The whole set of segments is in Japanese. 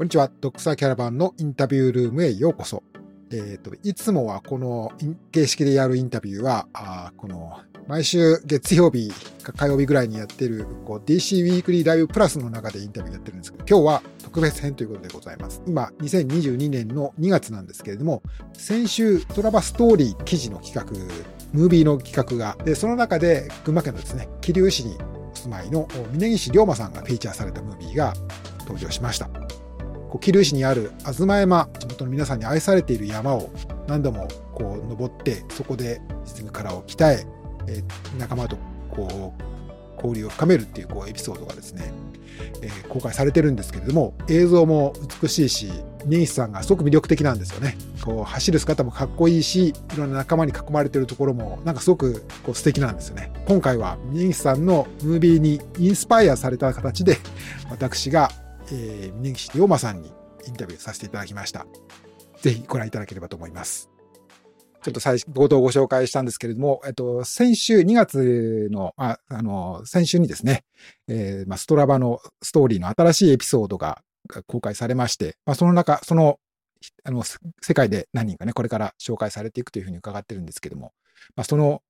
こんにちは。ドクサーキャラバンのインタビュールームへようこそ。えっ、ー、と、いつもはこの形式でやるインタビューは、あこの毎週月曜日か火曜日ぐらいにやってるこう DC ウィークリーライブプラスの中でインタビューやってるんですけど、今日は特別編ということでございます。今、2022年の2月なんですけれども、先週トラバストーリー記事の企画、ムービーの企画が、で、その中で群馬県のですね、桐生市にお住まいの峯岸龍馬さんがフィーチャーされたムービーが登場しました。桐生市にある東山地元の皆さんに愛されている山を何度もこう登ってそこでリズムカラーを鍛ええ仲間とこう交流を深めるっていうこうエピソードがですね、えー、公開されてるんですけれども映像も美しいし根岸さんがすごく魅力的なんですよね。こう走る姿もかっこいいしいろんな仲間に囲まれてるところもなんかすごくこう素敵なんですよね。今回は根岸さんのムービーにインスパイアされた形で私がえー、峯岸龍馬さんにインタビューさせていただきました。ぜひご覧いただければと思います。ちょっと最初、冒頭ご紹介したんですけれども、えっと、先週2月の、ああの、先週にですね、えー、まあ、ストラバのストーリーの新しいエピソードが公開されまして、まあ、その中、その、あの、世界で何人かね、これから紹介されていくというふうに伺ってるんですけども、まあ、その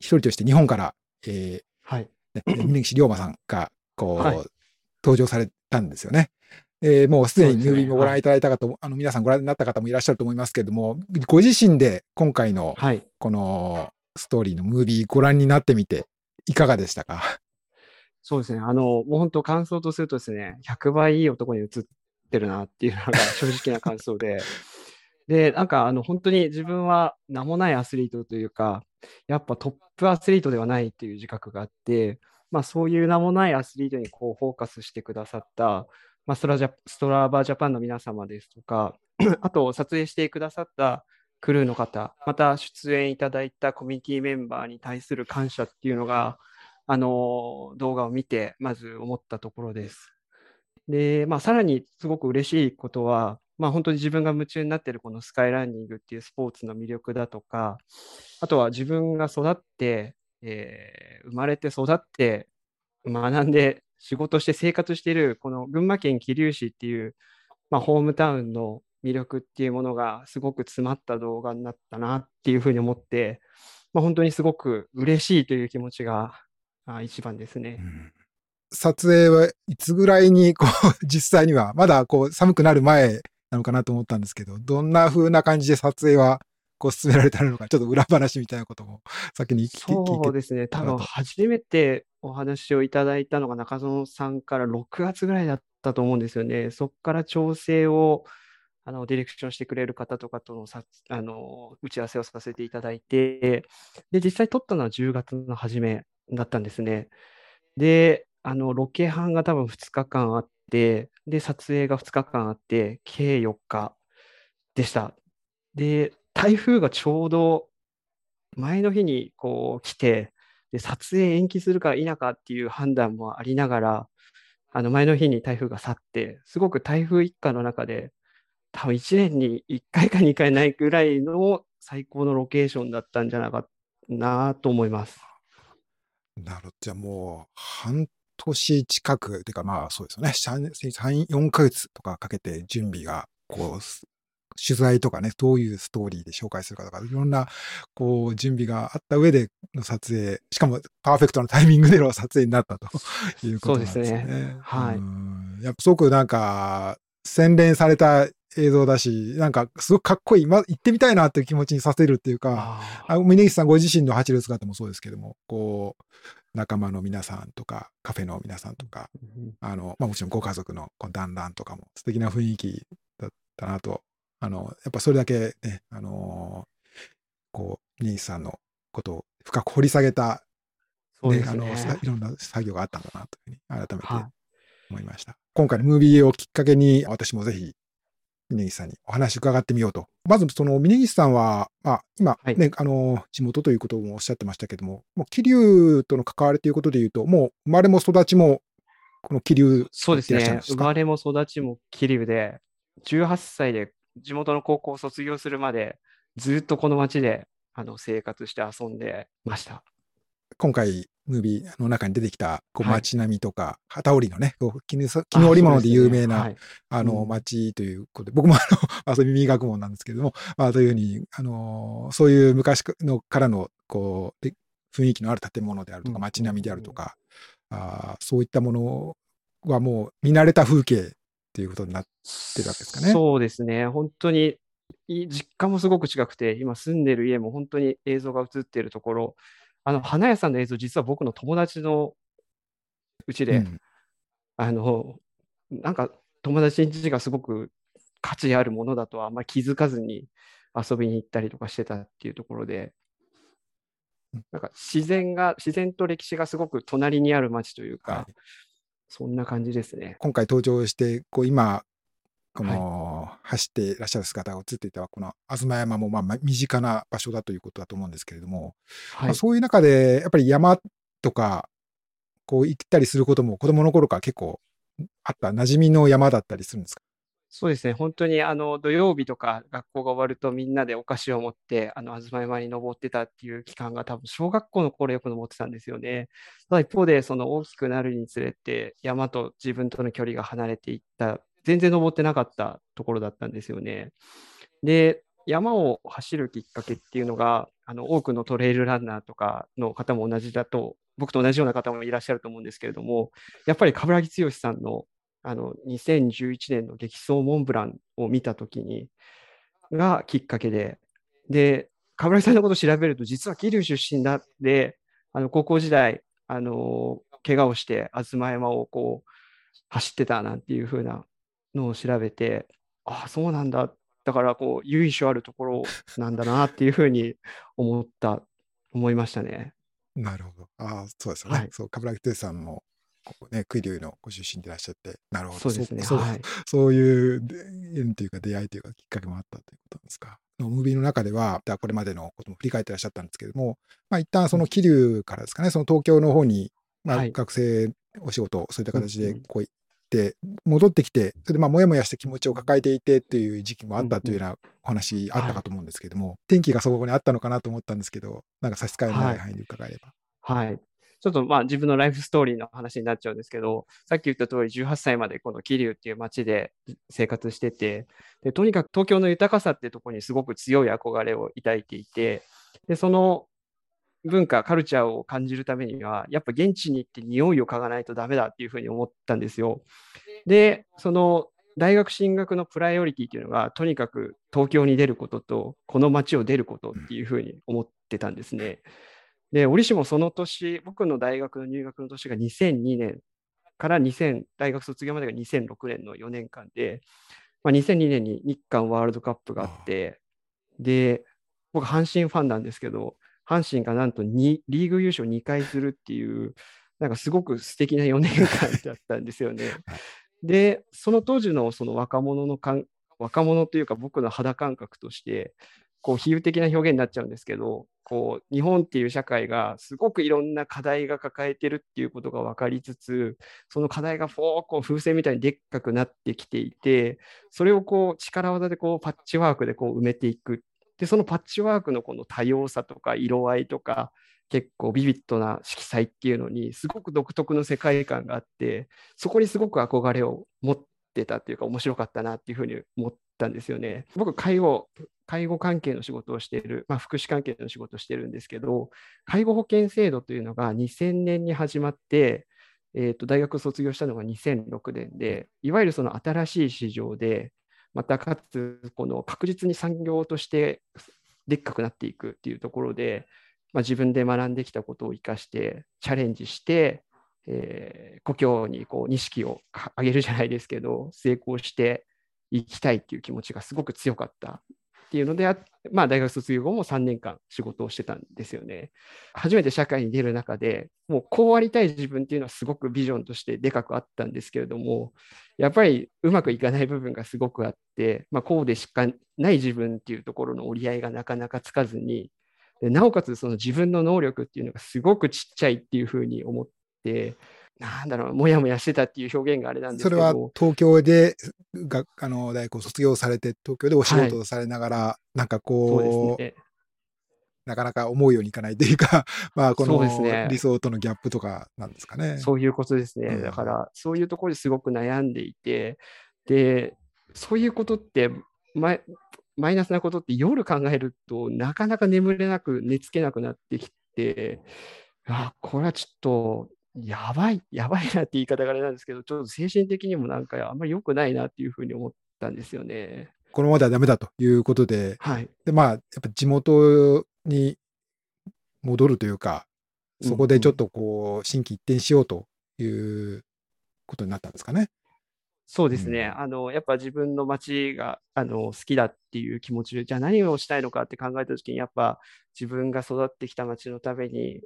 一人として日本から、えー、はい。峯岸龍馬さんが、こう、はい、登場されたんですよね。えー、もうすでにニュービーもご覧いただいた方も、ねはい、あの皆さんご覧になった方もいらっしゃると思いますけれども、ご自身で今回のこのストーリーのムービーご覧になってみて、いかがでしたか？そうですね。あの、もう本当感想とするとですね、100倍いい男に映ってるなっていうのが 正直な感想で、で、なんかあの本当に自分は名もないアスリートというか、やっぱトップアスリートではないっていう自覚があって、まあ、そういう名もないアスリートにこうフォーカスしてくださった、まあ、ストラジャストラバージャパンの皆様ですとか、あと撮影してくださったクルーの方、また出演いただいたコミュニティメンバーに対する感謝っていうのが、あの動画を見て、まず思ったところです。で、まあ、さらにすごく嬉しいことは、まあ、本当に自分が夢中になっているこのスカイランニングっていうスポーツの魅力だとか、あとは自分が育って、えー、生まれて育って学んで仕事して生活しているこの群馬県桐生市っていう、まあ、ホームタウンの魅力っていうものがすごく詰まった動画になったなっていうふうに思って、まあ、本当にすごく嬉しいという気持ちが一番ですね。うん撮影はいつぐらいにこう実際にはまだこう寒くなる前なのかなと思ったんですけどどんな風な感じで撮影はこう進められたのか、ちょっと裏話みたいなことも 先に聞きそうですね、多分初めてお話をいただいたのが中園さんから6月ぐらいだったと思うんですよね。そこから調整をあのディレクションしてくれる方とかとのさあの打ち合わせをさせていただいて、で実際撮ったのは10月の初めだったんですね。で、あのロケ班が多分2日間あって、で、撮影が2日間あって、計4日でした。で、台風がちょうど前の日にこう来て、で撮影延期するか否かっていう判断もありながら、あの前の日に台風が去って、すごく台風一過の中で、多分1年に1回か2回ないぐらいの最高のロケーションだったんじゃないかなと思います。なるほど。じゃあもう半年近く、ていうかまあそうですよね。3、4ヶ月とかかけて準備がこう取材とかね、どういうストーリーで紹介するかとか、いろんな、こう、準備があった上での撮影、しかもパーフェクトなタイミングでの撮影になったと いうことですね。そうですね。はい。やっぱすごくなんか、洗練された映像だし、なんかすごくかっこいい、ま、行ってみたいなっていう気持ちにさせるっていうか、あ峯岸さんご自身の走る姿もそうですけども、こう、仲間の皆さんとか、カフェの皆さんとか、あの、まあ、もちろんご家族の団らんとかも素敵な雰囲気だったなとあの、やっぱそれだけね、あのー、こう、ニさんのことを深く掘り下げた、ね、ねあの、いろんな作業があったんだなというふうに改めて思いました。はい、今回のムービーをきっかけに、私もぜひ、峯岸さんにお話伺ってみようと。まず、その峯岸さんは、まあ、今ね、はい、あの、地元ということもおっしゃってましたけども、もう桐生との関わりということでいうと、もう生まれも育ちも、この桐生そうですね。生まれも育ちも桐生で、18歳で地元の高校を卒業するまで、ずっとこの町であの生活して遊んでました。今回、ムービーの中に出てきた、こう、はい。街並みとか、旗織りのね、絹織物で有名な、あそうですね。あの、うん。街ということで、僕もあの、遊び耳学問なんですけれども、まあ、というふうに、あの、そういう昔のからの、こう、で雰囲気のある建物であるとか、うん。街並みであるとか、あーそういったものはもう見慣れた風景っていうことになってるわけですかね。そうですね。本当に、い実家もすごく近くて、今住んでる家も本当に映像が映っているところ、あの、花屋さんの映像、実は僕の友達のうちで、うんあの、なんか友達ん家がすごく価値あるものだとはあんまり気づかずに遊びに行ったりとかしてたっていうところでうん、なんか自然が、自然と歴史がすごく隣にある街というか、はいそんな感じですね。今回登場して、こう今、この、走っていらっしゃる姿が映っていた、この東山もまあまあ身近な場所だということだと思うんですけれども、はいまあ、。そういう中で、やっぱり山とか、こう行ったりすることも子供の頃から結構あった、馴染みの山だったりするんですか？そうですね、本当にあの土曜日とか学校が終わるとみんなでお菓子を持ってあの東山に登ってたっていう期間が多分小学校の頃よく登ってたんですよね。ただ一方でその大きくなるにつれて山と自分との距離が離れていった、全然登ってなかったところだったんですよね。で、山を走るきっかけっていうのが、あの多くのトレイルランナーとかの方も同じだと、僕と同じような方もいらっしゃると思うんですけれども、やっぱり冠城剛さんのあの2011年の激走モンブランを見たときに、がきっかけで、で、冠城さんのことを調べると、実は桐生出身だって、あの高校時代、あの怪我をして、東山をこう走ってたなんていう風なのを調べて、ああ、そうなんだ。だから、こう、由緒あるところなんだなっていうふうに思った、思いましたね。なるほど。ああ、そうですよね。はいそう、冠城さんも、ここね、栗生のご出身でいらっしゃって、なるほど。そうですね。そうはい。そういうで縁というか出会いというかきっかけもあったということなんですか？ムービーの中では、これまでのことも振り返ってらっしゃったんですけれども、まあ一旦その桐生からですかね、その東京の方に、まあはい学生お仕事、そういった形でこう行って、戻ってきて、それでまあもやもやした気持ちを抱えていてっていう時期もあったというようなお話あったかと思うんですけれども、天気がそこにあったのかなと思ったんですけど、なんか差し支えのない範囲で伺えれば。はい。ちょっとまあ自分のライフストーリーの話になっちゃうんですけど、さっき言った通り18歳までこの桐生っていう街で生活してて、でとにかく東京の豊かさっていうところにすごく強い憧れを抱いていて、でその文化、カルチャーを感じるためには、やっぱ現地に行って匂いを嗅がないとダメだっていうふうに思ったんですよ。で、その大学進学のプライオリティっていうのが、とにかく東京に出ることと、この街を出ることっていうふうに思ってたんですね。で、折しもその年、僕の大学の入学の年が2002年から2000、大学卒業までが2006年の4年間で、まあ、2002年に日韓ワールドカップがあって、で、僕、阪神ファンなんですけど、阪神がなんと2リーグ優勝2回するっていう、なんかすごく素敵な4年間だったんですよね。で、その当時のその若者のかん、若者というか僕の肌感覚として、こう比喩的な表現になっちゃうんですけど、こう日本っていう社会がすごくいろんな課題が抱えてるっていうことが分かりつつ、その課題がフォーこう風船みたいにでっかくなってきていて、それをこう力技でこうパッチワークでこう埋めていく。で、そのパッチワークのこの多様さとか色合いとか、結構ビビッドな色彩っていうのにすごく独特の世界観があって、そこにすごく憧れを持ってたっていうか面白かったなっていうふうに思ったんですよね。僕、介護、介護関係の仕事をしている、まあ、福祉関係の仕事をしてるんですけど、介護保険制度というのが2000年に始まって、えー、と大学を卒業したのが2006年で、いわゆるその新しい市場で、またかつこの確実に産業としてでっかくなっていくっていうところで、まあ、自分で学んできたことを生かしてチャレンジして、えー故郷にこう錦を上げるじゃないですけど成功していきたいっていう気持ちがすごく強かったっていうので、まあ、大学卒業後も3年間仕事をしてたんですよね。初めて社会に出る中でもうこうありたい自分っていうのはすごくビジョンとしてでかくあったんですけれどもやっぱりうまくいかない部分がすごくあって、まあ、こうでしかない自分っていうところの折り合いがなかなかつかずになおかつその自分の能力っていうのがすごくちっちゃいっていうふうに思ってなんだろうもやもやしてたっていう表現があれなんですけど。それは東京でがあの大学を卒業されて、東京でお仕事をされながら、なんかこう、ね。なかなか思うようにいかないというか、まあ、この理想とのギャップとかなんですかね。そういうことですね。うん。だから、そういうところですごく悩んでいて、で、そういうことって、マイマイナスなことって夜考えるとなかなか眠れなく、寝つけなくなってきて、あ、これはちょっと、やばい、やばいなって言い方があれなんですけど、ちょっと精神的にもなんかあんまり良くないなっていうふうに思ったんですよね。このままではダメだということで、はい。で、まあ、やっぱ地元に戻るというか、そこでちょっとこう、心機一転しようということになったんですかね。そうですね。うんあの、やっぱ自分の街が、あの、好きだっていう気持ちで、じゃあ何をしたいのかって考えたときに、やっぱ自分が育ってきた街のために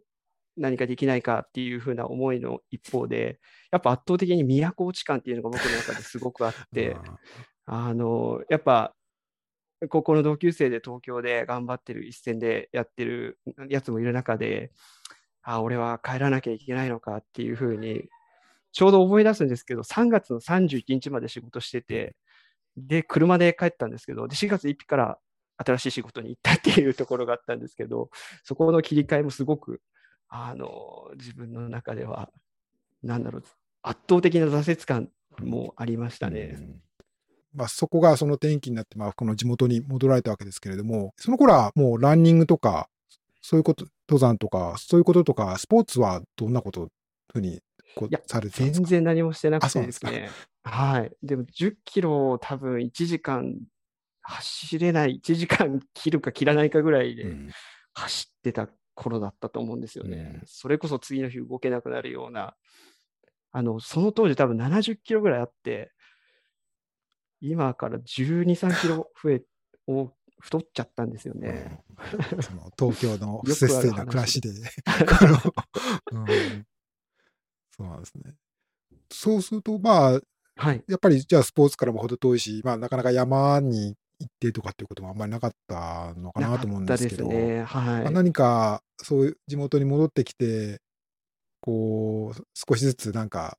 何かできないかっていうふうな思いの一方で、やっぱ圧倒的に都落ち感っていうのが僕の中ですごくあって、あの、やっぱ、高校の同級生で東京で頑張ってる一線でやってるやつもいる中で、あ、俺は帰らなきゃいけないのかっていうふうに、ちょうど思い出すんですけど、3月の31日まで仕事してて、で、車で帰ったんですけど、で、4月1日から新しい仕事に行ったっていうところがあったんですけど、そこの切り替えもすごく、あの、自分の中では、なんだろう、圧倒的な挫折感もありましたね。うんまあ、そこがその転機になって、まあ、この地元に戻られたわけですけれども、その頃はもうランニングとか、そういうこと、登山とか、そういうこととか、スポーツはどんなことふうにこういやされてたんですか？全然何もしてなくてですね。はい。でも10キロを多分1時間走れない、1時間切るか切らないかぐらいでうん走ってた頃だったと思うんですよね。うんそれこそ次の日動けなくなるような、あの、その当時多分70キロぐらいあって、今から12、3キロ増え、お太っちゃったんですよね。うんその東京の 不節制な暮らしで、そうなんですね。そうすると、まあ、はい。やっぱりじゃあスポーツからも程遠いし、まあ、なかなか山に行ってとかっていうこともあんまりなかったのかなと思うんですけど。はい。まあ、何かそういう地元に戻ってきて、こう、少しずつなんか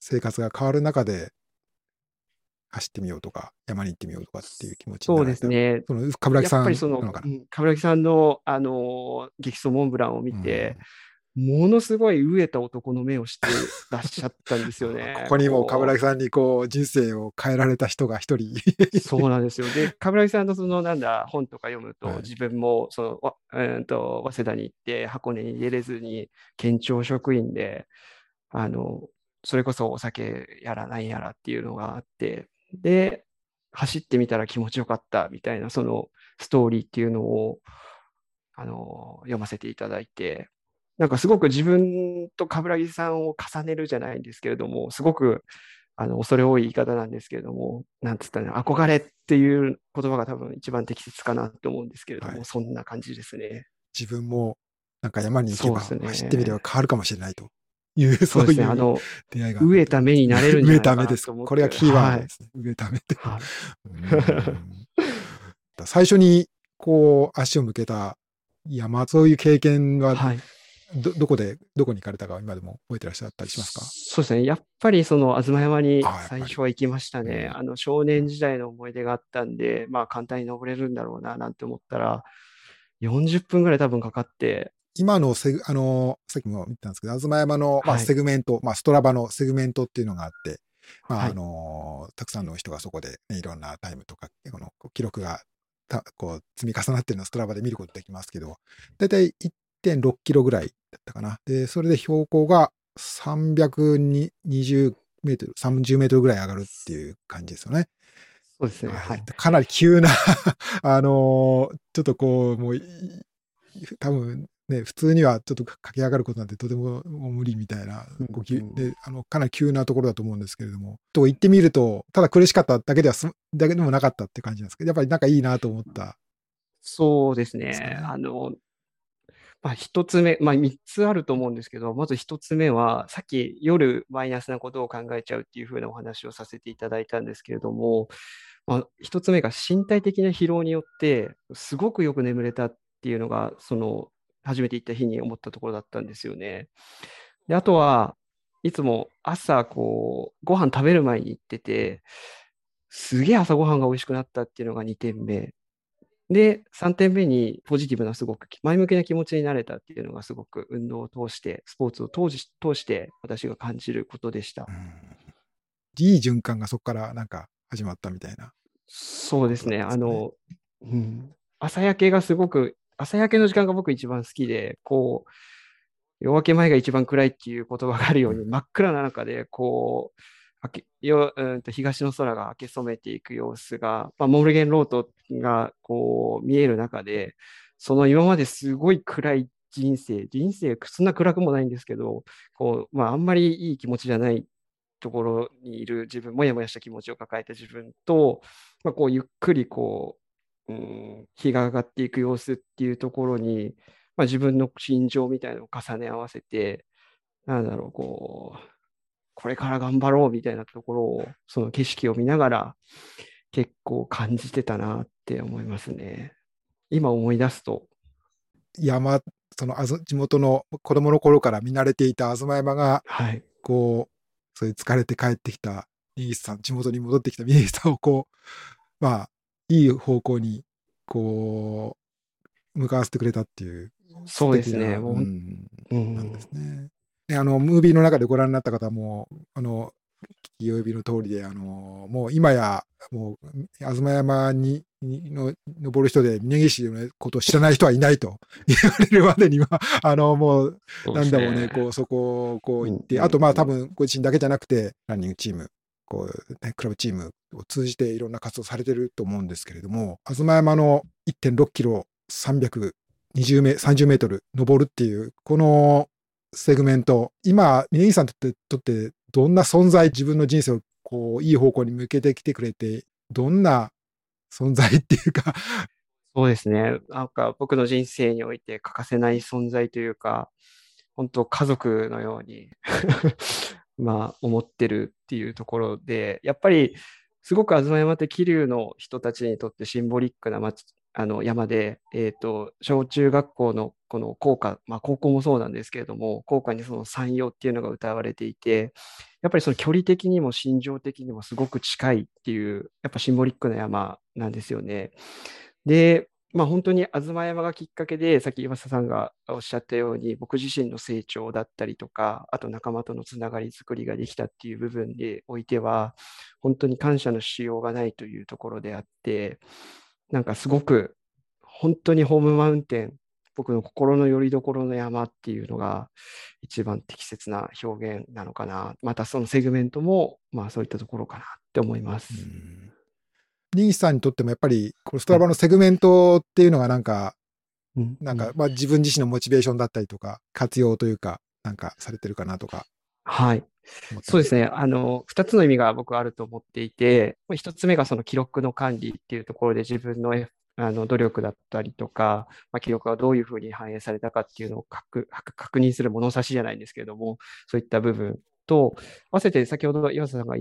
生活が変わる中で走ってみようとか、山に行ってみようとかっていう気持ちにそうなられた。ですね。その、冠城さんやっぱりその、冠城さんの、あのー激走モンブランを見て、ものすごい飢えた男の目をしてらっしゃったんですよね。ここにも冠城さんにこう人生を変えられた人が一人。そうなんですよ。で、冠城さんのそのなんだ本とか読むと、はい自分もそのわ、えーと早稲田に行って箱根に出れずに県庁職員であのそれこそお酒やらないやらっていうのがあってで走ってみたら気持ちよかったみたいなそのストーリーっていうのをあの読ませていただいてなんかすごく自分と冠城さんを重ねるじゃないんですけれどもすごくあの、恐れ多い言い方なんですけれども、なんつったら、憧れっていう言葉が多分一番適切かなと思うんですけれども、はいそんな感じですね。自分もなんか山に行けばね走ってみれば変わるかもしれないという、そそうね。あいうの、出会いが。飢えた目になれるんじゃないか飢えた目です。これがキーワードはいですね。飢えた目って。はいうん 最初にこう足を向けた山、そういう経験ははい。どどこで、どこに行かれたか今でも覚えてらっしゃったりしますか？そうですね。やっぱりその、東山に最初は行きましたね。うん。あの、少年時代の思い出があったんで、まあ、簡単に登れるんだろうな、なんて思ったら、40分ぐらい多分かかって、今のセグ、あの、さっきも言ったんですけど、東山の、まあ、はい。セグメント、まあ、 Strava のセグメントっていうのがあって、まあ、はい。あの、たくさんの人がそこで、ね、いろんなタイムとか、この記録がたこう積み重なってるのを Strava で見ることできますけど、だいたい1.6キロぐらいだったかな。で、それで標高が320メートル、30メートルぐらい上がるっていう感じですよね。そうですね。はい。かなり急な、あのーちょっとこう、もうい、多分ね、普通にはちょっと駆け上がることなんてとても無理みたいな、うんこうんであのかなり急なところだと思うんですけれども、と行ってみると、ただ苦しかっただけではす、だけでもなかったって感じなんですけど、やっぱりなんかいいなと思った。そうですね。あの、まあ、一つ目、まあ、三つあると思うんですけど、まず一つ目は、さっき夜マイナスなことを考えちゃうっていうふうなお話をさせていただいたんですけれども、まあ、一つ目が身体的な疲労によって、すごくよく眠れたっていうのが、その、初めて行った日に思ったところだったんですよね。で、あとは、いつも朝、こう、ご飯食べる前に行ってて、すげえ朝ごはんが美味しくなったっていうのが2点目。で、3点目にポジティブなすごく前向きな気持ちになれたっていうのがすごく運動を通して、スポーツを通し通して私が感じることでした。いい循環がそこからなんか始まったみたいな。そうですね。すねあの、うん、朝焼けがすごく、朝焼けの時間が僕一番好きで、こう、夜明け前が一番暗いっていう言葉があるように、真っ暗な中で、こう、ようんと東の空が明け染めていく様子が、まあ、モルゲンロートがこう見える中で、その今まですごい暗い人生、人生、そんな暗くもないんですけど、こう、まあ、あんまりいい気持ちじゃないところにいる自分、もやもやした気持ちを抱えた自分と、まあ、こうゆっくりこう、うん、日が上がっていく様子っていうところに、まあ、自分の心情みたいなのを重ね合わせて、なんだろう、こう、これから頑張ろうみたいなところを、その景色を見ながら結構感じてたなって思いますね。今思い出すと、山、その地元の子供の頃から見慣れていた東山が、はい。こう、そういう疲れて帰ってきた峯岸さん、地元に戻ってきた峯岸さんをこう、まあ、いい方向に、こう、向かわせてくれたっていう。そうですね。うんうんなんですね。であの、ムービーの中でご覧になった方も、あの、聞き及びの通りで、あの、もう今や、もう、東山に、にの登る人で、峯岸のことを知らない人はいないと 言われるまでには、あの、もう、なんだろうね、こう、そこをこう行って、うんあとまあ多分ご自身だけじゃなくて、ランニングチーム、こう、ね、クラブチームを通じていろんな活動されてると思うんですけれども、東山の1.6キロ、320メ、30メートル登るっていう、このセグメント、今、峯岸さんにとって、とってどんな存在、自分の人生をこう、いい方向に向けてきてくれて、どんな存在っていうか、そうですね。なんか僕の人生において欠かせない存在というか、本当家族のように まあ思ってるっていうところで、やっぱりすごく東山って桐生の人たちにとってシンボリックな町あの山で、えーと、小中学校のこの校歌、まあ高校もそうなんですけれども、校歌にその山陽っていうのが歌われていて、やっぱりその距離的にも心情的にもすごく近いっていう、やっぱシンボリックな山なんですよね。で、まあ、本当に東山がきっかけで、さっき岩佐さんがおっしゃったように、僕自身の成長だったりとか、あと仲間とのつながり作りができたっていう部分においては、本当に感謝のしようがないというところであって、なんかすごく、本当にホームマウンテン、僕の心の拠り所の山っていうのが一番適切な表現なのかな。またそのセグメントも、まあそういったところかなって思います。ニーさんにとってもやっぱり、このストラバのセグメントっていうのがなんか、うんなんか、まあ自分自身のモチベーションだったりとか、活用というか、なんかされてるかなとかはい。そうですね。あの、二つの意味が僕はあると思っていて、まあ一つ目がその記録の管理っていうところで自分のえあの努力だったりとか、まあ、記録がどういうふうに反映されたかっていうのを確認する物差しじゃないんですけれども、そういった部分と、合わせて先ほど岩佐さんが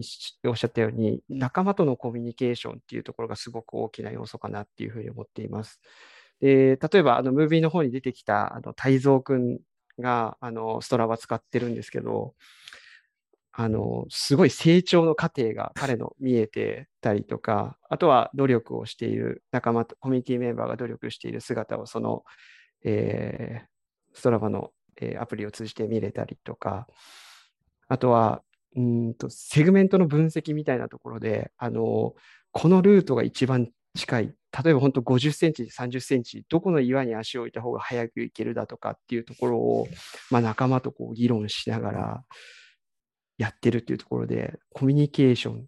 おっしゃったように、仲間とのコミュニケーションっていうところがすごく大きな要素かなっていうふうに思っています。で、例えばあのムービーの方に出てきたあの泰造くんがあのストラバ使ってるんですけど、あの、すごい成長の過程が彼の見えてたりとか、あとは努力をしている仲間と、コミュニティメンバーが努力している姿をその、えーストラバの、えーアプリを通じて見れたりとか、あとは、うんと、セグメントの分析みたいなところで、あの、このルートが一番近い、例えば本当50センチ、30センチ、どこの岩に足を置いた方が早く行けるだとかっていうところを、まあ、仲間とこう議論しながらやってるっていうところで、コミュニケーション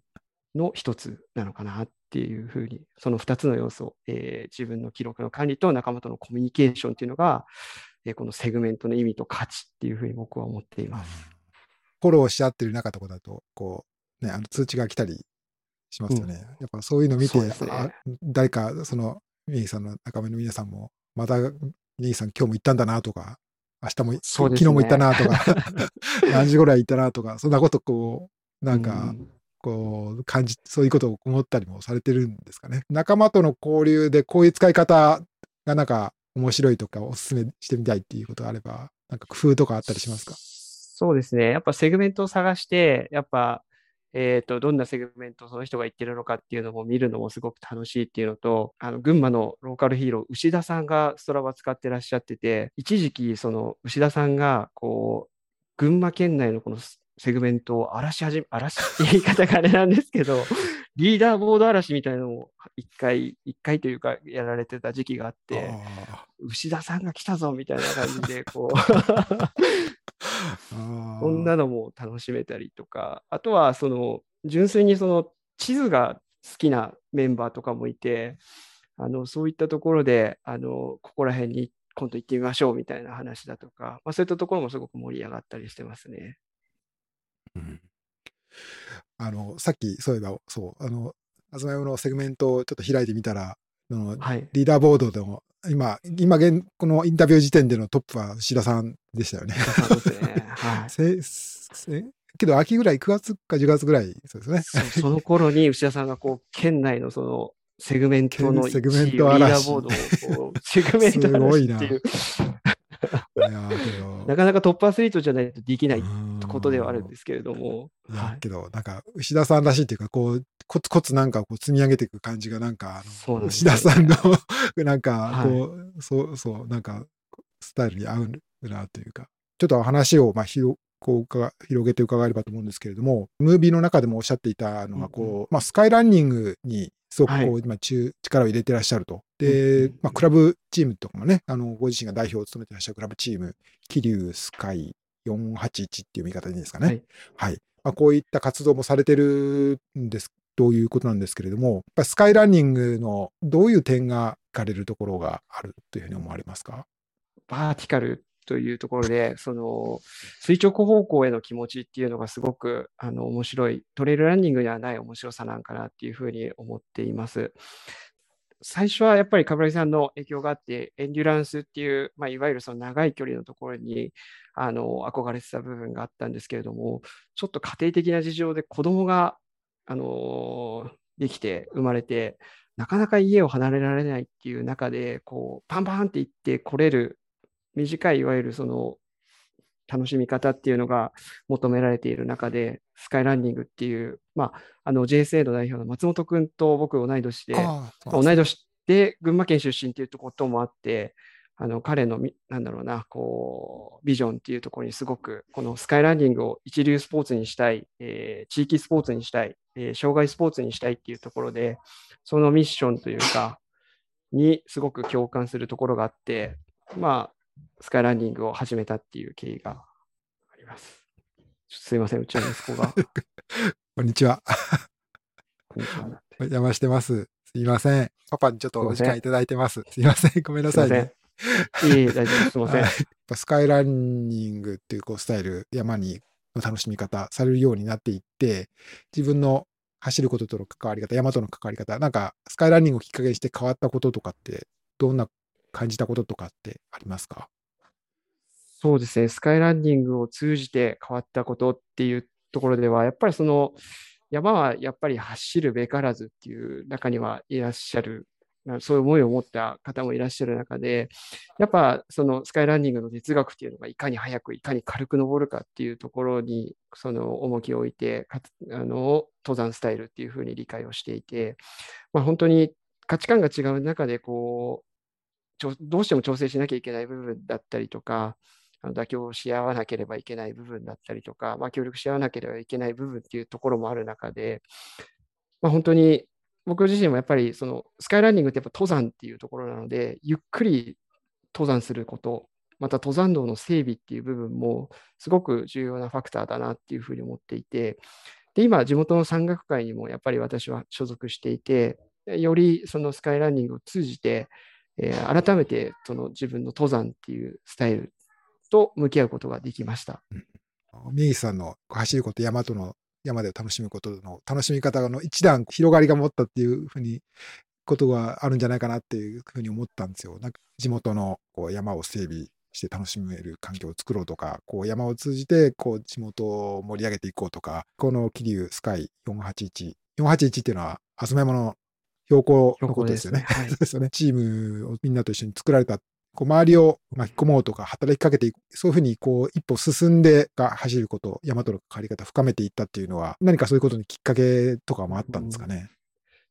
の一つなのかなっていうふうに、その2つの要素、えー自分の記録の管理と仲間とのコミュニケーションっていうのが、えーこのセグメントの意味と価値っていうふうに僕は思っています。フォローし合ってる中とかだと、こう、ね、あの通知が来たりしますよね。やっぱそういうの見て、ねあ誰か、その、ミネギさんの仲間の皆さんも、また、ミネギさん今日も行ったんだなとか、明日も、ね昨日も行ったなとか、何時ぐらい行ったなとか、そんなことこう、なんか、うんこう、感じ、そういうことを思ったりもされてるんですかね。仲間との交流でこういう使い方がなんか面白いとかおすすめしてみたいっていうことがあれば、なんか工夫とかあったりしますか？そうですね。やっぱセグメントを探して、やっぱえっ、と、どんなセグメントその人が言ってるのかっていうのも見るのもすごく楽しいっていうのと、あの、群馬のローカルヒーロー、牛田さんが Strava 使ってらっしゃってて、一時期、その、牛田さんが、こう、群馬県内のこのセグメントを荒らし始め、荒らしって言い方があれなんですけど、リーダーボード荒らしみたいなのを一回、一回というかやられてた時期があって、あ牛田さんが来たぞみたいな感じで、こう、そんなのも楽しめたりとか、あとはその純粋にその地図が好きなメンバーとかもいて、あのそういったところであのここら辺に今度行ってみましょうみたいな話だとか、まあ、そういったところもすごく盛り上がったりしてますね。うんあの、さっき、そういえば、そう、あの、あずまよのセグメントをちょっと開いてみたら、あのはい。リーダーボードでも、今、今現、このインタビュー時点でのトップは牛田さんでしたよね。ね。はい。せせけど、秋ぐらい、9月か10月ぐらい、そうですね。そその頃に牛田さんがこう県内のそのセグメントのセグメント1位をリーダー嵐ボードをセグメントすごいな嵐っていう、いやーけどなかなかトップアスリートじゃないとできないうんことではあるんですけれども、いやはいけど、なんか、牛田さんらしいっていうか、こう、コツコツなんかこう積み上げていく感じが、なんか、あのそうなんです牛田さんの、なんか、はいこう、そう、そう、なんか、スタイルに合うなというか、ちょっと話を、まあ、広こうか広げて伺えればと思うんですけれども、ムービーの中でもおっしゃっていたのが、こう、うんうまあ、スカイランニングに、すごくこう、はい力を入れてらっしゃると。うんでうん、まあ、クラブチームとかもね、あの、ご自身が代表を務めてらっしゃるクラブチーム、桐生スカイ481っていう読み方でいいですかね。はいはい。まあ、こういった活動もされてるんです、ということなんですけれども、スカイランニングのどういう点が惹かれるところがあるというふうに思われますか？バーティカルというところで、その垂直方向への気持ちっていうのがすごくあの面白い、トレイルランニングにはない面白さなんかなっていうふうに思っています。最初はやっぱり冠城さんの影響があって、エンデュランスっていう、まあ、いわゆるその長い距離のところにあの憧れてた部分があったんですけれども、ちょっと家庭的な事情で子供があのできて生まれて、なかなか家を離れられないっていう中で、こうパンパンって行って来れる短いいわゆるその楽しみ方っていうのが求められている中で、スカイランニングっていう、まあ、あの JSA の代表の松本君と僕同い年で、同い年で群馬県出身っていうこともあって、あの彼のみ、なんだろうな、こう、ビジョンっていうところにすごく、このスカイランニングを一流スポーツにしたい、えー地域スポーツにしたい、えー障害スポーツにしたいっていうところで、そのミッションというか、にすごく共感するところがあって、まあ、スカイランニングを始めたっていう経緯があります。すいません、うちの息子が。こんにちは。こんにちはお邪魔してます。すいません。パパにちょっとお時間いただいてます。すいません。ごめんなさいね。。いえいえ、大丈夫です。すいません。スカイランニングっていうこうスタイル、山にの楽しみ方されるようになっていって、自分の走ることとの関わり方、山との関わり方、なんかスカイランニングをきっかけにして変わったこととかって、どんな感じたこととかってありますか？そうですね、スカイランニングを通じて変わったことっていうところでは、やっぱりその山はやっぱり走るべからずっていう中にはいらっしゃる、そういう思いを持った方もいらっしゃる中で、やっぱそのスカイランニングの哲学っていうのがいかに速く、いかに軽く登るかっていうところにその重きを置いて、あの登山スタイルっていうふうに理解をしていて、まあ、本当に価値観が違う中でこうどうしても調整しなきゃいけない部分だったりとか、あの妥協し合わなければいけない部分だったりとか、まあ、協力し合わなければいけない部分っていうところもある中で、まあ、本当に僕自身もやっぱりそのスカイランニングってやっぱ登山っていうところなので、ゆっくり登山すること、また登山道の整備っていう部分もすごく重要なファクターだなっていうふうに思っていて、で今、地元の山岳会にもやっぱり私は所属していて、よりそのスカイランニングを通じて、えー改めてその自分の登山っていうスタイルと向き合うことができました。宮城さんの走ること、山との、山で楽しむことの楽しみ方の一段広がりが持ったっていうふうに、ことがあるんじゃないかなっていうふうに思ったんですよ。なんか地元のこう山を整備して楽しめる環境を作ろうとか、こう山を通じてこう地元を盛り上げていこうとか、この桐生スカイ481、481っていうのは、東山の標高のことですよねはい そうですよね。チームをみんなと一緒に作られたこう周りを巻き込もうとか働きかけていく、そういうふうにこう一歩進んでが走ること、山との関わり方深めていったっていうのは、何かそういうことにきっかけとかもあったんですかね？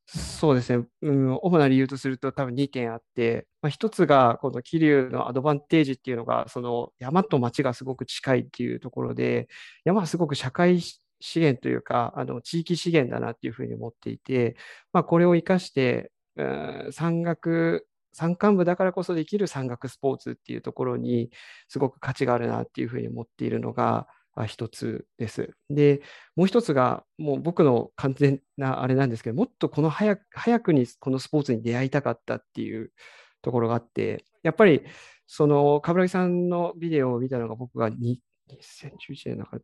そうですね、うん、主な理由とすると多分2点あって、まあ、1つがこの桐生のアドバンテージっていうのが、その山と町がすごく近いっていうところで、山はすごく社会資源というか、あの地域資源だなっていうふうに思っていて、まあ、これを生かして、うん、山岳、山間部だからこそできる山岳スポーツっていうところにすごく価値があるなっていうふうに思っているのが、一つです。で、もう一つが、もう僕の完全なあれなんですけど、もっとこの早く早くにこのスポーツに出会いたかったっていうところがあって、やっぱり、その、冠城さんのビデオを見たのが僕が2011年なんか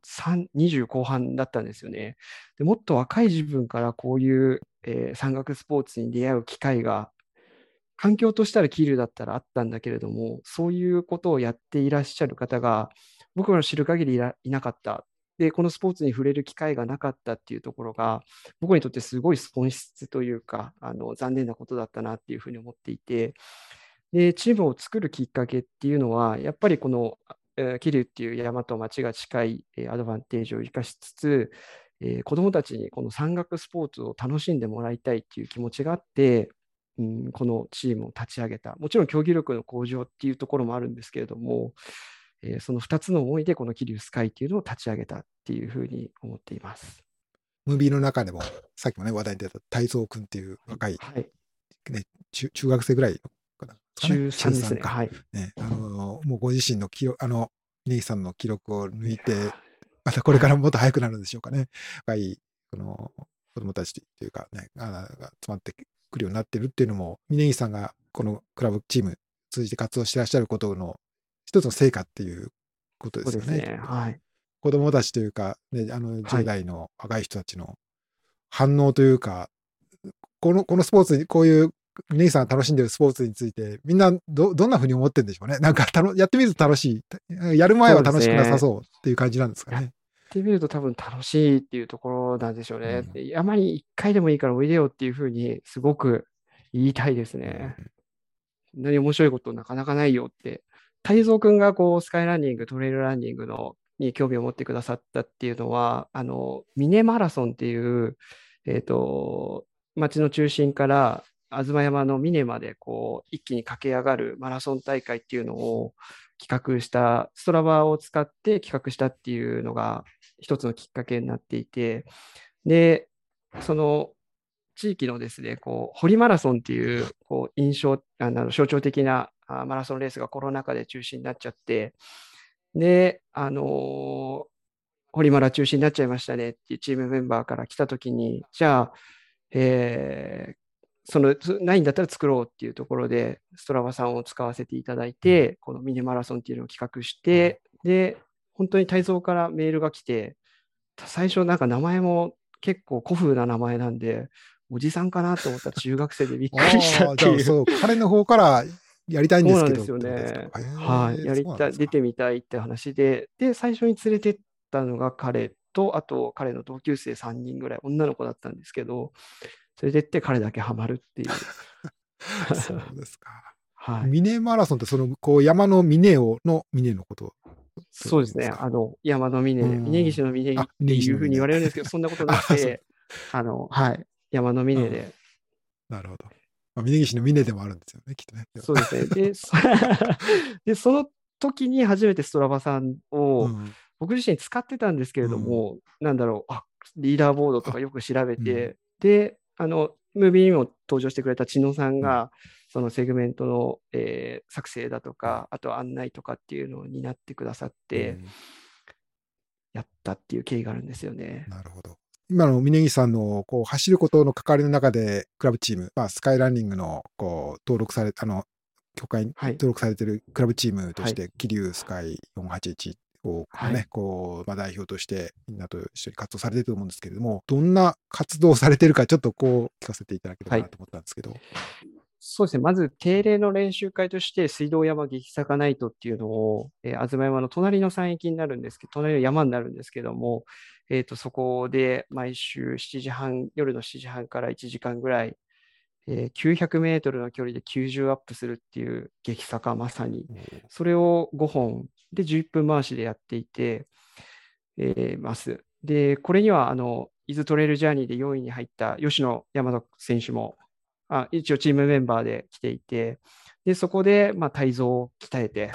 20後半だったんですよね。でもっと若い自分からこういう、えー、山岳スポーツに出会う機会が環境としたら桐生だったらあったんだけれども、そういうことをやっていらっしゃる方が僕の知る限りいなかった。で、このスポーツに触れる機会がなかったっていうところが、僕にとってすごい損失というか、あの残念なことだったなっていうふうに思っていて、で、チームを作るきっかけっていうのは、やっぱりこの、えー、桐生っていう山と町が近い、えー、アドバンテージを生かしつつ、えー、子どもたちにこの山岳スポーツを楽しんでもらいたいっていう気持ちがあって、うん、このチームを立ち上げた。もちろん競技力の向上っていうところもあるんですけれども、えー、その2つの思いでこの桐生スカイっていうのを立ち上げたっていうふうに思っています。ムービーの中でも、さっきもね、話題に出た太蔵君っていう若い、はいね、中中学生ぐらいのかな、ね、中3ですね。はい。ね、あの、もうご自身の記録、あの、ネイさんの記録を抜いて、またこれからもっと速くなるんでしょうかね。若い、この、子供たちというかね、あが集まってくるようになってるっていうのも、峯岸さんがこのクラブチーム通じて活動してらっしゃることの一つの成果っていうことですよね。ねはい、子供たちというか、ね、あの10代の若い人たちの反応というか、はい、このこのスポーツに、こういう姉さんが楽しんでるスポーツについて、みんなどどんなふうに思ってるんでしょうね。なんかたのやってみると楽しい。やる前は楽しくなさそうっていう感じなんですかね。やってみると多分楽しいっていうところなんでしょうね。うん、山に一回でもいいからおいでよっていうふうにすごく言いたいですね。うん、何面白いことなかなかないよって太蔵君がこうスカイランニング、トレイルランニングのに興味を持ってくださったっていうのは、あの、ミネマラソンっていう、えっ、ー、と、町の中心から東山の峰までこう一気に駆け上がるマラソン大会っていうのを企画した、ストラバーを使って企画したっていうのが一つのきっかけになっていて、で、その地域のですね、こう、堀マラソンっていう、こう、印象、あの象徴的なマラソンレースがコロナ禍で中止になっちゃって、で、あのー、堀マラ中止になっちゃいましたねっていうチームメンバーから来たときに、じゃあ、えー、そのないんだったら作ろうっていうところで、ストラバさんを使わせていただいて、このミニマラソンっていうのを企画して、で、本当に泰造からメールが来て、最初なんか名前も結構古風な名前なんで、おじさんかなと思ったら中学生でびっくりしたっていう。そう、彼の方からやりたいんですけど。そうなんですよね。はい。やりたい、出てみたいって話で、で、最初に連れてったのが彼と、あと彼の同級生3人ぐらい、女の子だったんですけど、連れてって彼だけハマるっていう。そうですか。はい。峰マラソンってその、こう、山の峰をの峰のことそうですね。あの、山の峰、峯岸の峰っていうふうに言われるんですけど、そんなことなくて、あの、はい。山の峰で。なるほど。まあ、峯岸の峰でもあるんですよね、きっとね。そうですね。で、でその時に初めてストラバさんを、僕自身使ってたんですけれども、うん、なんだろう、あリーダーボードとかよく調べて、うん、で、あの、ムービーにも登場してくれた千野さんが、そのセグメントの、えー、作成だとか、あと案内とかっていうのを担ってくださって、やったっていう経緯があるんですよね。なるほど。今の峯岸さんのこう走ることの関わりの中で、クラブチーム、まあ、スカイランニングのこう登録されあの協会に登録されているクラブチームとして、桐生スカイ481をね、はい、こう、まあ、代表としてみんなと一緒に活動されてると思うんですけれども、どんな活動をされてるか、ちょっとこう聞かせていただければなと思ったんですけど。はいそうですね。まず、定例の練習会として、水道山激坂ナイトっていうのを、えー、東山の隣の山域になるんですけど、隣の山になるんですけども、えーと、そこで毎週7時半、夜の7時半から1時間ぐらい、えー、900メートルの距離で90アップするっていう激坂まさに、それを5本で11分回しでやっていて、えー、ます。で、これには、あの、伊豆トレイルジャーニーで4位に入った吉野山田選手も、あ一応チームメンバーで来ていて、で、そこで、まあ、体操を鍛えて、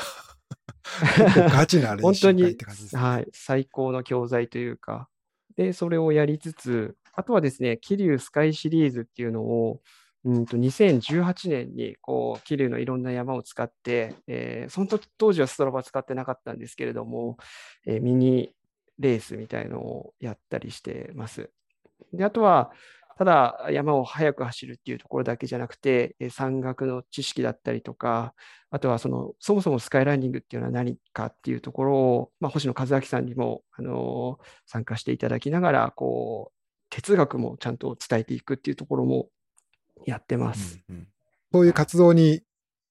ガチな練習会って感じですね。はい、最高の教材というか、で、それをやりつつ、あとはですね、桐生スカイシリーズっていうのを、うんと2018年にこう桐生のいろんな山を使って、えー、その当時はストラバ使ってなかったんですけれども、えー、ミニレースみたいのをやったりしてます。であとは、ただ山を速く走るっていうところだけじゃなくてえ、山岳の知識だったりとか、あとはそのそもそもスカイランニングっていうのは何かっていうところを、まあ、星野和明さんにも、あの参加していただきながら、こう哲学もちゃんと伝えていくっていうところもやってます。うんうん、そういう活動に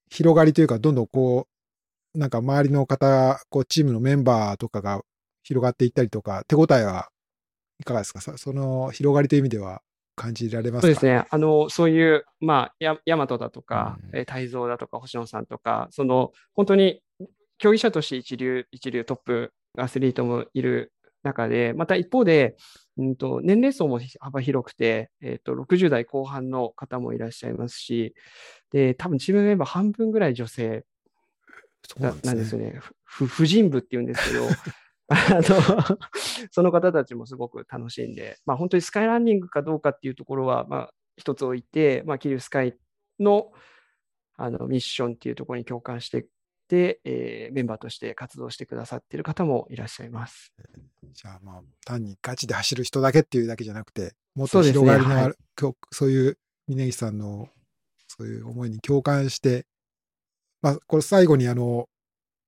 広がりというか、どんどんこう、なんか周りの方、こうチームのメンバーとかが広がっていったりとか、手応えはいかがですか？その広がりという意味では感じられますか？そうですね。あの、そういう、まあ、や大和だとか、うん、泰造だとか、星野さんとか、その、本当に競技者として一流、一流トップアスリートもいる中で、また一方で、うんと、年齢層も幅広くて、えーと、60代後半の方もいらっしゃいますし、で、多分チームメンバー半分ぐらい女性なんですよね。婦人部っていうんですけど、あのその方たちもすごく楽しんで、まあ、本当にスカイランニングかどうかっていうところは、まあ、一つ置いて、まあ、キルスカイのあのミッションっていうところに共感してで、えー、メンバーとして活動してくださっている方もいらっしゃいます。じゃあまあ単にガチで走る人だけっていうだけじゃなくてもっと広がりのあるそう、ねはい、そういう峯岸さんのそういう思いに共感して、まあ、これ最後にあの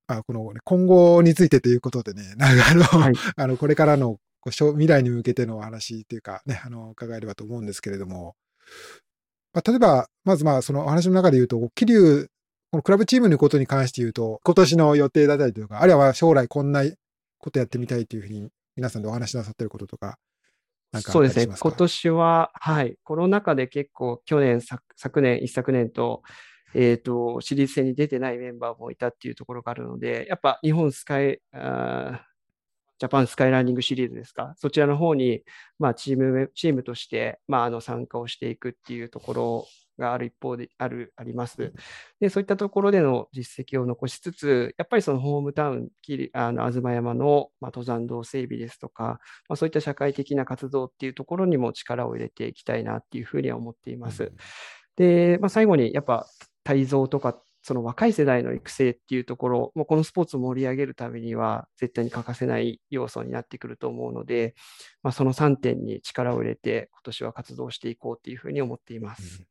あこの、ね、今後についてということでね、なんかあの、はい、あのこれからの未来に向けての話というかね、あの、伺えればと思うんですけれども、まあ、例えば、まずまあ、そのお話の中で言うと、桐生、このクラブチームのことに関して言うと、今年の予定だったりとか、あるいは将来こんなことやってみたいというふうに、皆さんでお話しなさっていることとか、なんかそうですね、今年は、はい、コロナ禍で結構、去年、昨年、一昨年と、えっ、ー、と、シリーズ戦に出てないメンバーもいたっていうところがあるので、やっぱ日本スカイ、あジャパンスカイランニングシリーズですか、そちらの方に、まあ、チーム、チームとして、まあ、あの参加をしていくっていうところがある一方である、あります。で、そういったところでの実績を残しつつ、やっぱりそのホームタウン、あの東山の、まあ、登山道整備ですとか、まあ、そういった社会的な活動っていうところにも力を入れていきたいなっていうふうには思っています。で、まあ、最後にやっぱ改造とか、その若い世代の育成っていうところ、もうこのスポーツを盛り上げるためには絶対に欠かせない要素になってくると思うので、まあ、その3点に力を入れて、今年は活動していこうっていうふうに思っています。うん、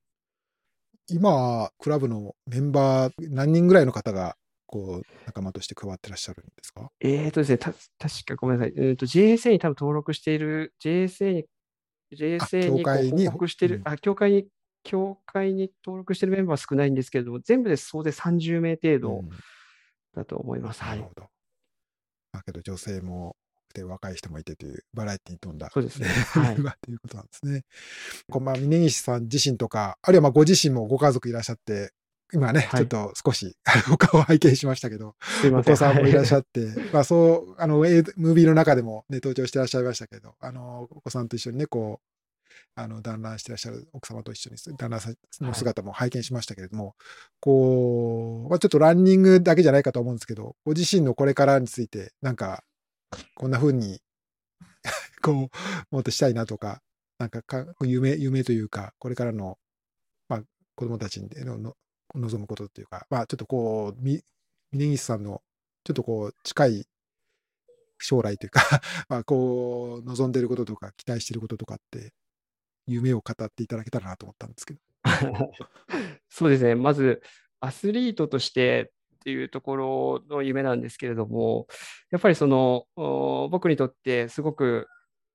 今、クラブのメンバー、何人ぐらいの方がこう仲間として加わってらっしゃるんですか？えーとですね、た確かごめんなさい、えーと、JSA に多分登録している、JSA に JSA に報告している、あ、協会に協会に登録しているメンバーは少ないんですけれども、全部で総勢30名程度だと思います。うん、なるほど。だけど女性もで若い人もいてというバラエティに富んだ、そうですね。はい、ということなんですね。こうまあ、峯岸さん自身とか、あるいはまあご自身もご家族いらっしゃって、今ね、はい、ちょっと少しお顔を拝見しましたけど、お子さんもいらっしゃって、まあそう、あの、ムービーの中でもね、登場してらっしゃいましたけど、あの、お子さんと一緒にね、こう、あの団らんしてらっしゃる奥様と一緒に団らんの姿も拝見しましたけれども、はい、こう、まあ、ちょっとランニングだけじゃないかと思うんですけど、ご自身のこれからについて、なんか、こんな風に こう、もっとしたいなとか、なんかか夢、夢というか、これからの、まあ、子供たちにのの望むことっていうか、まあ、ちょっとこう、み峯岸さんの、ちょっとこう、近い将来というか まあ、こう、望んでることとか、期待してることとかって夢を語っていただけたらなと思ったんですけど。そうですね。まず、アスリートとしてっていうところの夢なんですけれども、やっぱりその、僕にとってすごく、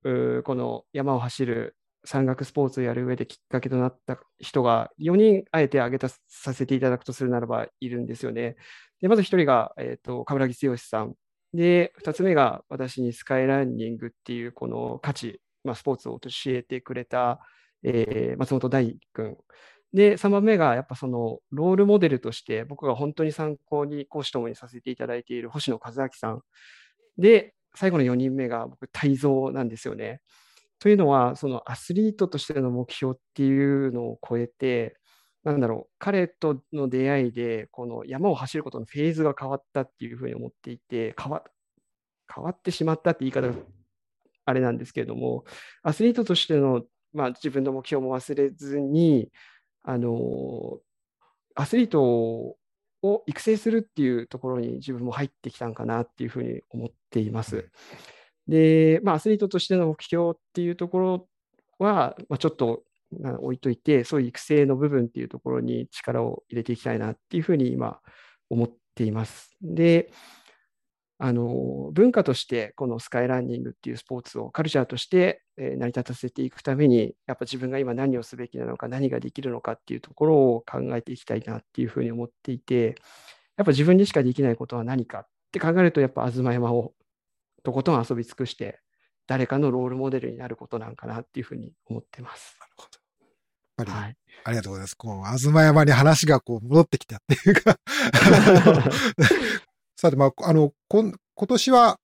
この山を走る山岳スポーツをやる上できっかけとなった人が4人あえて挙げたさせていただくとするならばいるんですよね。でまず1人が、えーと、冠城剛さん。で、2つ目が私にスカイランニングっていうこの価値まあ、スポーツを教えてくれた、えー、松本大君。で、3番目がやっぱそのロールモデルとして僕が本当に参考に講師ともにさせていただいている星野和明さん。で、最後の4人目が僕、泰造なんですよね。というのは、そのアスリートとしての目標っていうのを超えて、なんだろう、彼との出会いで、この山を走ることのフェーズが変わったっていうふうに思っていて、変わ変わってしまったって言い方があれなんですけれども、アスリートとしての、まあ、自分の目標も忘れずに、あのアスリートを育成するっていうところに自分も入ってきたんかなっていうふうに思っています。で、まあ、アスリートとしての目標っていうところは、まあ、ちょっと置いといて、そういう育成の部分っていうところに力を入れていきたいなっていうふうに今思っています。で、あの文化としてこのスカイランニングっていうスポーツをカルチャーとして成り立たせていくためにやっぱ自分が今何をすべきなのか何ができるのかっていうところを考えていきたいなっていうふうに思っていてやっぱ自分にしかできないことは何かって考えるとやっぱ東山をとことん遊び尽くして誰かのロールモデルになることなんかなっていうふうに思ってます。なるほど。やっぱり、はい、ありがとうございます。こう、東山に話がこう戻ってきたっていうか さて、まあ、あの、今年は、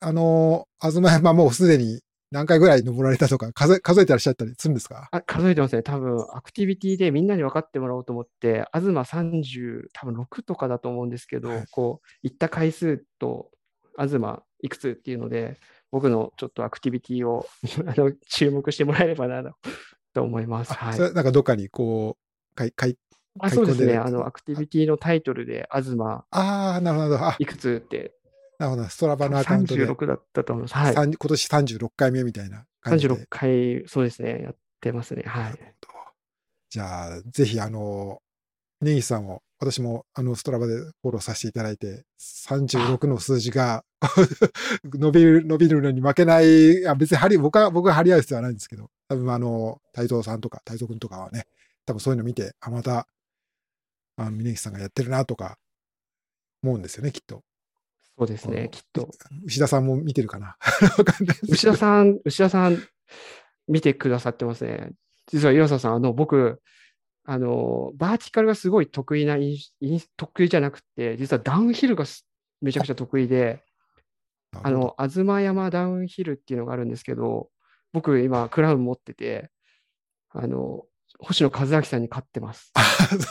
あの、東山もうすでに何回ぐらい登られたとか数え、数えてらっしゃったりするんですか？あ数えてますね。多分、アクティビティでみんなに分かってもらおうと思って、東30、多分6とかだと思うんですけど、はい、こう、行った回数と、東いくつっていうので、僕のちょっとアクティビティを あの注目してもらえればなと思います。はい、なんかどっかにこう、かいかいあそうですね。あの、アクティビティのタイトルで、東。ああ、なるほど。いくつって。なるほど。ストラバのアカウントで。36だったと思います。はい。今年36回目みたいな感じで。36回、そうですね。やってますね。はい。じゃあ、ぜひ、あの、ネギさんを、私も、あの、ストラバでフォローさせていただいて、36の数字が 伸びる、伸びるのに負けない、いや別に張り、僕は、僕は張り合う必要はないんですけど、多分、あの、太蔵さんとか、太蔵君とかはね、多分そういうの見て、あ、また、あの峯岸さんがやってるなとか思うんですよね、きっと。そうですね、きっと。牛田さんも見てるかな。牛田さん、牛田さん、見てくださってますね。実は岩佐さん、あの、僕、あの、バーティカルがすごい得意な、得意じゃなくて、実はダウンヒルがめちゃくちゃ得意で、あの、東山ダウンヒルっていうのがあるんですけど、僕今、クラウン持ってて、あの、星野和明さんに勝ってます。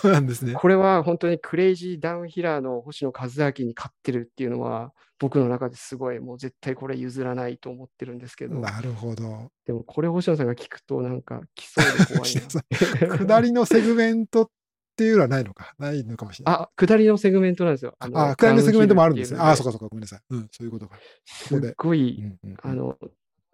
そうなんですね。これは本当に crazy downhiller の星野和明に勝ってるっていうのは、僕の中ですごい、もう絶対これ譲らないと思ってるんですけど。なるほど。でもこれ星野さんが聞くと、なんか来そうで怖いな。下りのセグメントっていうのはないのか、ないのかもしれない。あ、下りのセグメントなんですよ。ああ、下りのセグメントもあるんですね。あ、そうかそうか、ごめんなさい。うん、そういうことか。すっごい、うんうんうん、あの、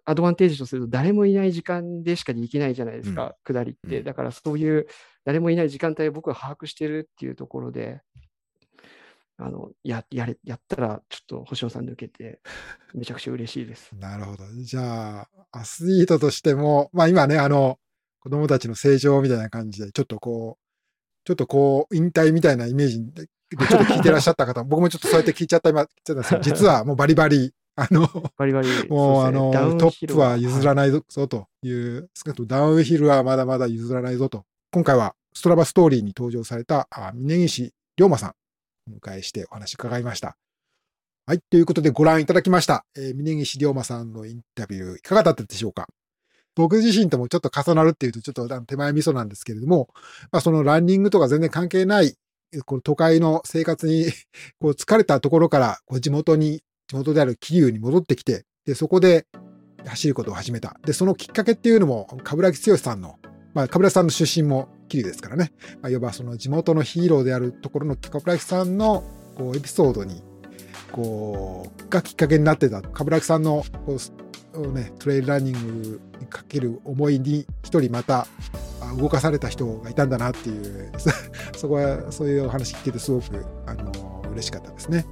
アドバンテージとすると誰もいない時間でしかできないじゃないですか、うん、下りって。だからそういう誰もいない時間帯を僕は把握してるっていうところで、あのややれやったらちょっと星野さん抜けて、めちゃくちゃ嬉しいです。なるほど。じゃあ、アスリートとしても、まあ今ね、あの、子供たちの成長みたいな感じで、ちょっとこう、ちょっとこう、引退みたいなイメージで、ちょっと聞いてらっしゃった方、僕もちょっとそうやって聞いちゃった今、実はもうバリバリあの、バリバリもう、あの、トップは譲らないぞという、少なくともダウンヒルはまだまだ譲らないぞと。今回はストラバストーリーに登場された峯岸龍馬さん、お迎えしてお話伺いました。はい。ということでご覧いただきました。えー、峯岸龍馬さんのインタビュー、いかがだったでしょうか僕自身ともちょっと重なるっていうと、ちょっと手前味噌なんですけれども、まあ、そのランニングとか全然関係ない、この都会の生活にこう疲れたところから、こう地元に地元である桐生に戻ってきて、で、そこで走ることを始めた。で、そのきっかけっていうのも、冠城剛さんの、まあ、冠城さんの出身も桐生ですからね。まあ、いわばその地元のヒーローであるところの冠城さんのこうエピソードに、こう、がきっかけになってた。冠城さんのこう、ね、トレイルランニングにかける思いに一人また動かされた人がいたんだなっていう そこはそういうお話聞けてすごくあの嬉しかったですね。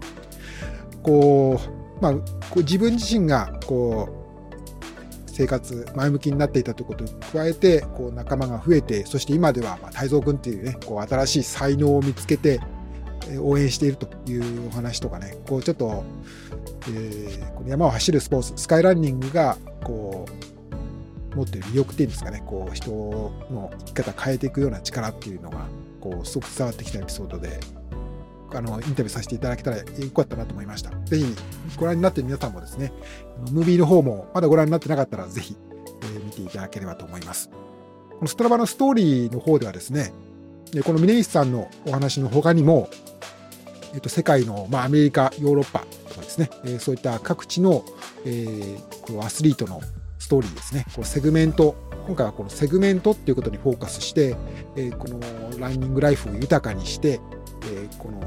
こう、まあ、こう自分自身がこう生活前向きになっていたということに加えてこう仲間が増えてそして今では、まあ、太蔵君っていうねこう新しい才能を見つけて応援しているというお話とかねこうちょっと、えー、この山を走るスポーツスカイランニングがこう持っている魅力っていうんですかね、こう、人の生き方変えていくような力っていうのが、こう、すごく伝わってきたエピソードで、あの、インタビューさせていただけたらよかったなと思いました。ぜひ、ご覧になって皆さんもですね、ムービーの方もまだご覧になってなかったら、ぜひ、えー、見ていただければと思います。このストラバのストーリーの方ではですね、この峯岸さんのお話の他にも、えっと、世界の、まあ、アメリカ、ヨーロッパとかですね、えー、そういった各地の、えー、アスリートのストーリーですね、このセグメント、今回はこのセグメントっていうことにフォーカスして、えー、このランニングライフを豊かにして、えー、この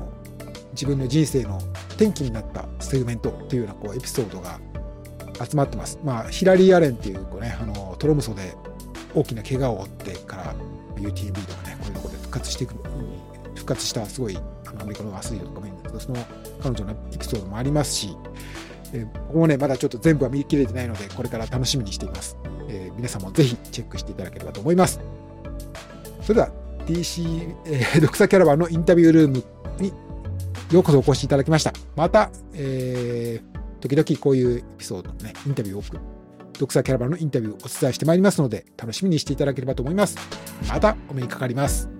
自分の人生の転機になったセグメントっていうようなこうエピソードが集まってます。まあ、ヒラリー・アレンっていうこ、ね、あのトロムソで大きな怪我を負ってから UTMB とかね、こういうとこで復活していく、復活したすごいアメリカのアスリートとかもいるんですけど、その彼女のエピソードもありますし、えー、ここもね、まだちょっと全部は見切れてないので、これから楽しみにしています。えー、皆さんもぜひチェックしていただければと思います。それでは、DC、えー、ドクサキャラバンのインタビュールームにようこそお越しいただきました。また、えー、時々こういうエピソードのね、インタビューを送る、読者キャラバンのインタビューをお伝えしてまいりますので、楽しみにしていただければと思います。またお目にかかります。